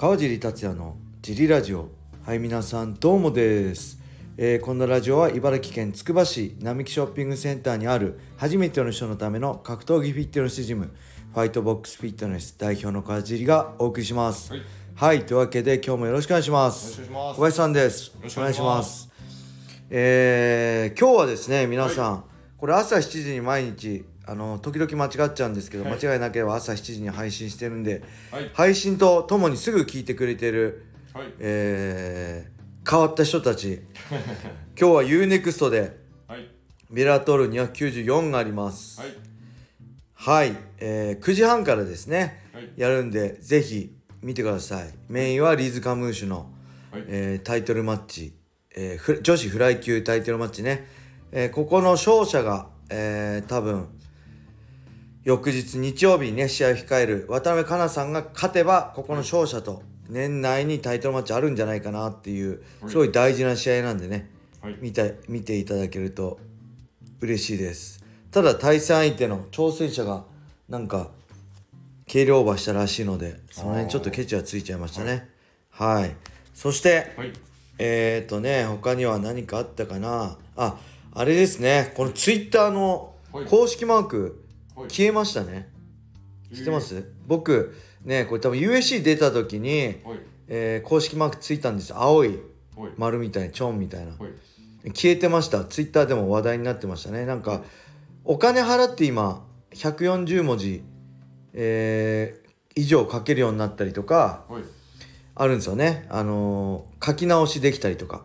川尻達也のジリラジオ。はい皆さんどうもです、えーこのラジオは茨城県つくば市並木ショッピングセンターにある初めての人のための格闘技フィットネスジムファイトボックスフィットネス代表の川尻がお送りします。はい。はい、というわけで今日もよろしくお願いします。小林さんです。よろしくお願いします。えー今日はですね皆さん、これ朝7時に毎日あの時々間違っちゃうんですけど、はい。間違いなければ朝7時に配信してるんで、はい。配信とともにすぐ聞いてくれてる、はい。えー変わった人たち。今日は UNEXT ではい。ベラトール294があります。はい。はい、えー9時半からですね、はい。やるんでぜひ見てください。メインはリーズ・カムーシュの、はい。えータイトルマッチ、えーフ女子フライ級タイトルマッチね、えーここの勝者が、えー多分翌日日曜日にね試合を控える渡辺香奈さんが勝てばここの勝者と年内にタイトルマッチあるんじゃないかなっていうはい。すごい大事な試合なんでねはい。見た見ていただけると嬉しいです。ただ対戦相手の挑戦者がなんか軽量オーバーしたらしいのでその辺ちょっとケチはついちゃいましたね。はい。そしてはい。えーとね他には何かあったかな？ああれですね。このツイッターのはい。公式マークはい消えましたね。知ってます？僕ねこれ多分 USC 出た時に、はい。えー公式マークついたんです青いはい。丸みたいなチョンみたいな。はい。消えてました。ツイッターでも話題になってましたね。なんかお金払って今140文字、えー以上書けるようになったりとかはい。あるんですよね。あのー書き直しできたりとか。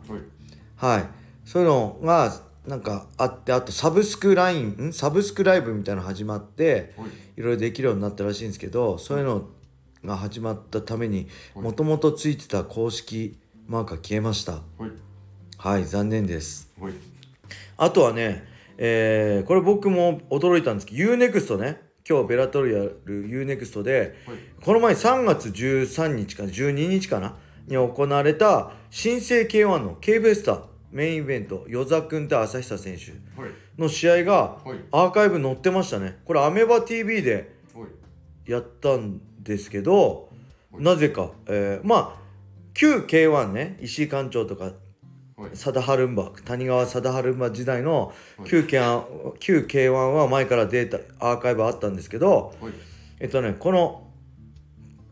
はい。はい。そういうのがなんかあってあとサブスクラインん？サブスクライブみたいなの始まってはい。いろいろできるようになったらしいんですけどそういうのが始まったためにはい。もともとついてた公式マークが消えました。はい。はい残念です。はい。あとはね、えーこれ僕も驚いたんですけど UNEXT ね。今日ベラトルやる UNEXT ではい。この前3月13日か12日かな？に行われた新生 K1 の K ベスタメインイベント与座君と朝久選手はい。の試合がはい。アーカイブ載ってましたね。これアメバ TV ではい。やったんですけどはい。なぜか、えーまあ旧 K1 ね石井館長とかはい。貞治馬谷川貞治馬時代のはい。旧 K1, 旧 K1 は前からデータアーカイブあったんですけどはい。えっとねこの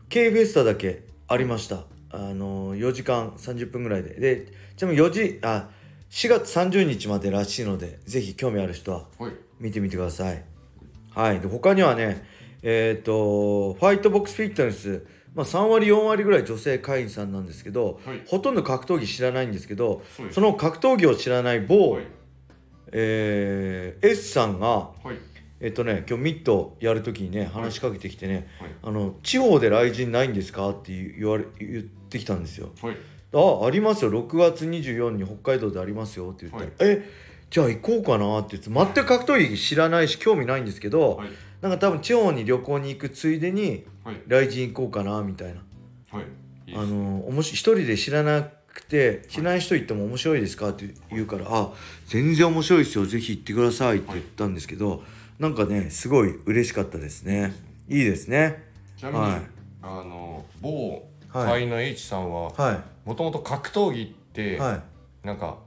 K ベスタだけありましたあの4時間30分ぐらいで。でちなみに4時あ4月30日までらしいのでぜひ興味ある人ははい。見てみてください。はい。で他にはねえっ、とファイトボックスフィットネス。まあ、3割4割ぐらい女性会員さんなんですけど、はい。ほとんど格闘技知らないんですけどその格闘技を知らない某、はい。えー S さんがはいえっとね今日ミットやる時にね話しかけてきてね、はい。あの地方で来人ないんですかって言われ言ってきたんですよ。はい。あありますよ。6月24に北海道でありますよって言って、えじゃあ行こうかなって言って全く格闘技知らないし興味ないんですけど、はい。なんか多分地方に旅行に行くついでにはい。来人行こうかなみたいな。あの一人で知らなくて知らない人行っても面白いですかって言うから「あ全然面白いですよ。ぜひ行ってください」って言ったんですけど、なんかねすごい嬉しかったですね。いいですね。ちなみにはい。あの某はい。会員の H さんははもともと格闘技っていはい。なんか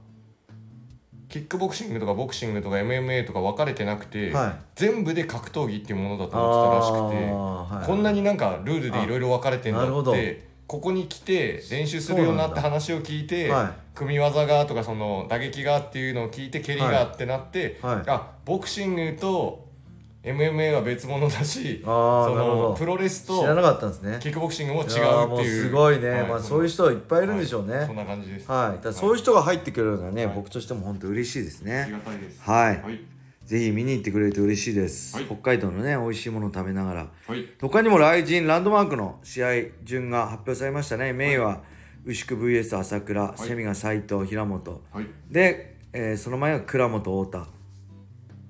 キックボクシングとかボクシングとか MMA とか分かれてなくて、はい。全部で格闘技っていうものだと思ってたらしくて、はい。こんなになんかルールでいろいろ分かれてんだあなるほど。ってここに来て練習するようになって話を聞いて、は組み技がとかその打撃がっていうのを聞いて蹴りがってなって、はい。あボクシングと MMA は別物だしそのプロレスと知らなかったんですね。キックボクシングも違うっていう。すごいね、はまあそういう人はいっぱいいるんでしょうね。はい。そんな感じです。はい、だそういう人が入ってくれるのはね、はい。僕としても本当嬉しいですね。ありがたいです。はい。はいぜひ見に行ってくれると嬉しいです、はい。北海道のね美味しいものを食べながら。はい。他にも来人ランドマークの試合順が発表されましたね。メインは牛久 VS 朝倉、い。セミが斎藤平本。はい。で、えーその前が倉本太田。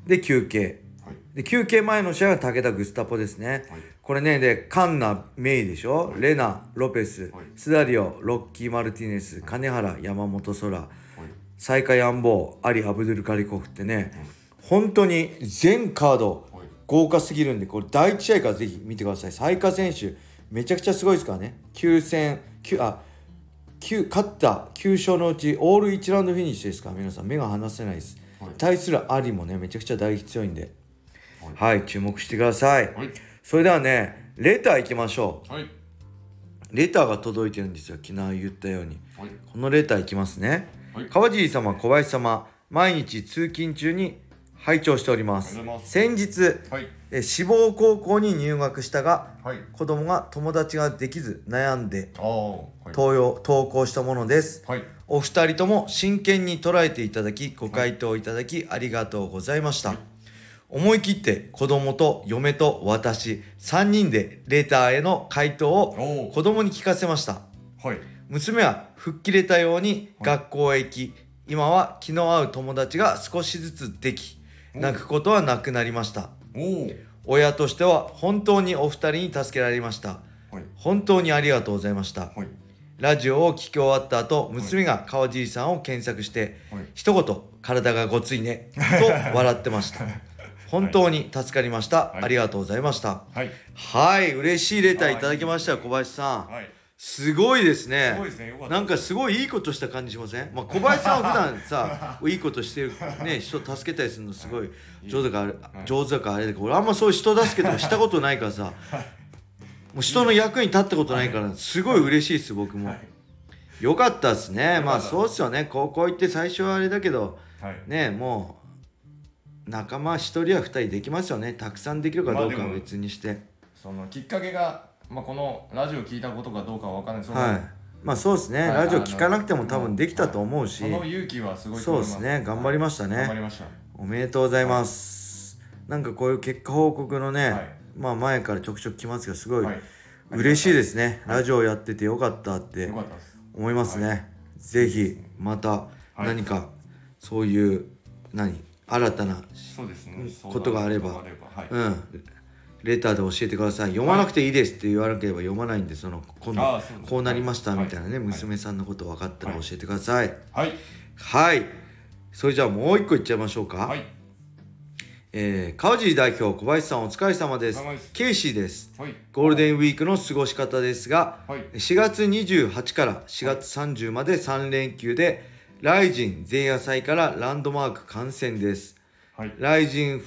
で休憩。はい。で休憩前の試合は武田グスタポですね、はい。これねでカンナメイでしょ、レナロペス、はい。スダリオロッキー・マルティネス金原山本空はい。サイカ・ヤンボーアリ・アブドゥル・カリコフってね、本当に全カードはい。豪華すぎるんでこれ第1試合からぜひ見てください。サイカ選手めちゃくちゃすごいですからね。9戦9あ9勝った9勝のうちオール1ラウンドフィニッシュですから皆さん目が離せないです、はい。対するアリもねめちゃくちゃ打撃強いんで。ははい注目してください、はい。それではねレター行きましょはい。うレターが届いてるんですよ。昨日言ったように。はい。このレターいきますね。はい。川尻様小林様毎日通勤中に拝聴しております先日はい。え志望高校に入学したがはい。子供が友達ができず悩んで。はい。投稿したものですはい。お二人とも真剣に捉えていただきご回答いただきありがとうございました、思い切って子供と嫁と私3人でレターへの回答を。子供に聞かせましたはい。娘は吹っ切れたように学校へ行き今は気の合う友達が少しずつできお泣くことはなくなりました。親としては本当にお二人に助けられましたはい。本当にありがとうございましたはい。ラジオを聞き終わった後娘が川尻さんを検索してはい。一言「体がごついね」と笑ってました本当に助かりました、はいありがとうございましたはい。はい嬉しいレターいただきましたよ小林さんはい。すごいですね。すごいですね。よかった。なんかすごいいいことした感じしません、まあ、小林さんは普段さ いいことしてるね人助けたりするのすごい上手だから、上手だからあれだけど俺あんまそういう人助けとかしたことないからさ。もう人の役に立ったことないからすごい嬉しいです僕も、よかったですね。まあそうっすよね。高校行って最初はあれだけどはい。ねもう仲間一人や二人できますよね。たくさんできるかどうかは別にして、そのきっかけが、まあ、このラジオ聞いたことかどうかは分からない。そのはい。まあそうですね、はい。ラジオ聞かなくても多分できたと思うし、その勇気はすごいとそう思います。ですね。頑張りましたね、頑張りました。おめでとうございます。なんかこういう結果報告のね、はい。まあ前からちょくちょく来ますけど、すごいはい。嬉しいですね。ラジオやっててよかったってよかったです。思い。ますね。ぜひまた何かそういう、何新たな、そうですね。ことがあれば。相談とかはい、うん、レターで教えてください。読まなくていいですって言わなければ読まないんで、その今度こうなりましたみたいなね、はい。娘さんのこと分かったら教えてください。はい。はい。それじゃあもう一個いっちゃいましょうか。はい。えー川尻代表小林さんお疲れ様です。ケイシーです。はい。ゴールデンウィークの過ごし方ですがはい。4月28から4月30まで3連休でライジン前夜祭からランドマーク観戦です。はい。ライジン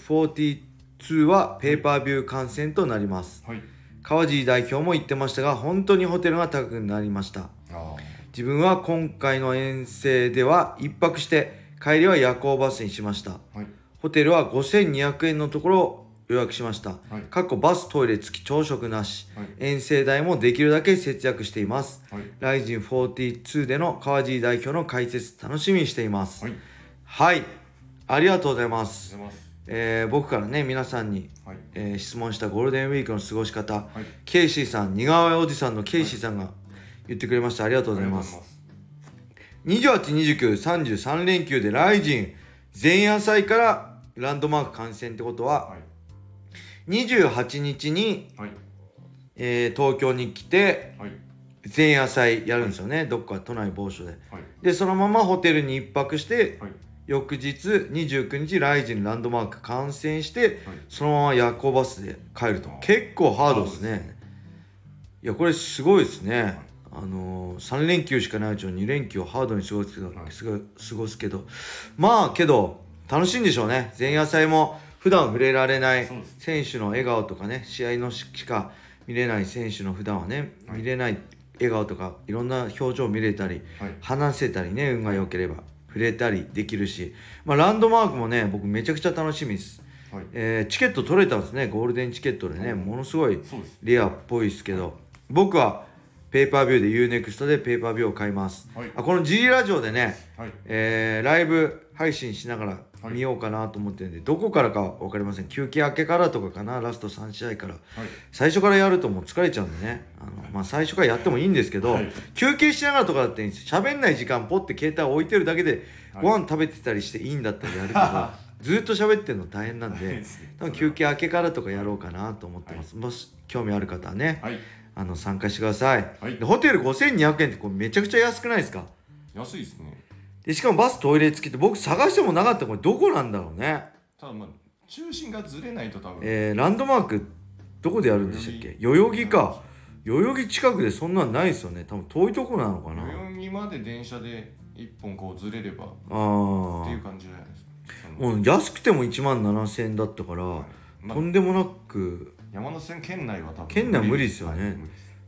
42はペーパービュー観戦となりますはい川尻代表も言ってましたが本当にホテルが高くなりましたあ自分は今回の遠征では一泊して帰りは夜行バスにしましたーはいホテルは5200円のところを予約しました。はい過去バストイレ付き朝食なし。はい遠征代もできるだけ節約しています。はいライジン42での川尻代表の解説楽しみにしています。はいはい。ありがとうございます。えー僕からね、皆さんに、はい。えー質問したゴールデンウィークの過ごし方、はい。ケイシーさん、似顔絵おじさんのケイシーさんが言ってくれました。ありがとうございます。28、29、33連休でライジン前夜祭からランドマーク観戦ってことは、はい。28日に、はい。えー東京に来てはい。前夜祭やるんですよね、どっか都内某所で。はい。でそのままホテルに一泊してはい翌日29日ライジンランドマーク観戦してはい。そのまま夜行バスで帰ると。結構ハードですハードね。いやこれすごいですね、あのー、3連休しかないうちの2連休をハードに過ごすけど、はい。すごい過ごすけど。まあけど楽しいんでしょうね。前夜祭も普段触れられない選手の笑顔とかね試合のししか見れない選手の普段はね、はい。見れない笑顔とかいろんな表情見れたりはい。話せたりね運が良ければ触れたりできるし、まあ、ランドマークもね僕めちゃくちゃ楽しみです、はい。えーチケット取れたんですねゴールデンチケットでね。ものすごいレアっぽいですけど。僕はペーパービューで UNEXT でペーパービューを買います、はい。あこの G ラジオでね、はい。えーライブ配信しながらはい見ようかなと思ってるんで、どこからか分かりません。休憩明けからとかかなラスト3試合から。はい。最初からやるともう疲れちゃうんでね。あの、まあ、最初からやってもいいんですけど、はい。休憩しながらとかだって喋んない時間ポッて携帯置いてるだけではい。ご飯食べてたりしていいんだったらやるけど、ずっと喋ってるの大変なんで多分休憩明けからとかやろうかなと思ってます、もし興味ある方はね、はい。あの参加してください、はい。でホテル5200円ってこれめちゃくちゃ安くないですか？安いですねでしかもバストイレ付きって僕探してもなかったこれどこなんだろうね。ただまあ中心がずれないと多分。えー、ランドマークどこでやるんでしたっけ？代々木。か。代々木近くでそんなんないですよね。多分遠いとこなのかな。代々木まで電車で一本こうずれれば。っあていう感じじゃないですか。あもう安くても1万7000円だったから、まあとんでもなく。山手線県内は多分県内は無理ですよね。はい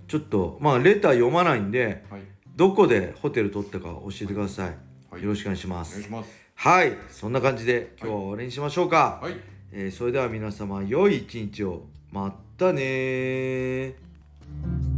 ちょっとまあレター読まないんではい。どこでホテル取ったか教えてください、はいよろしくお願いします。お願いします。はい。そんな感じで今日は終わりにしましょうか、はい。えーそれでは皆様良い一日を。まったねー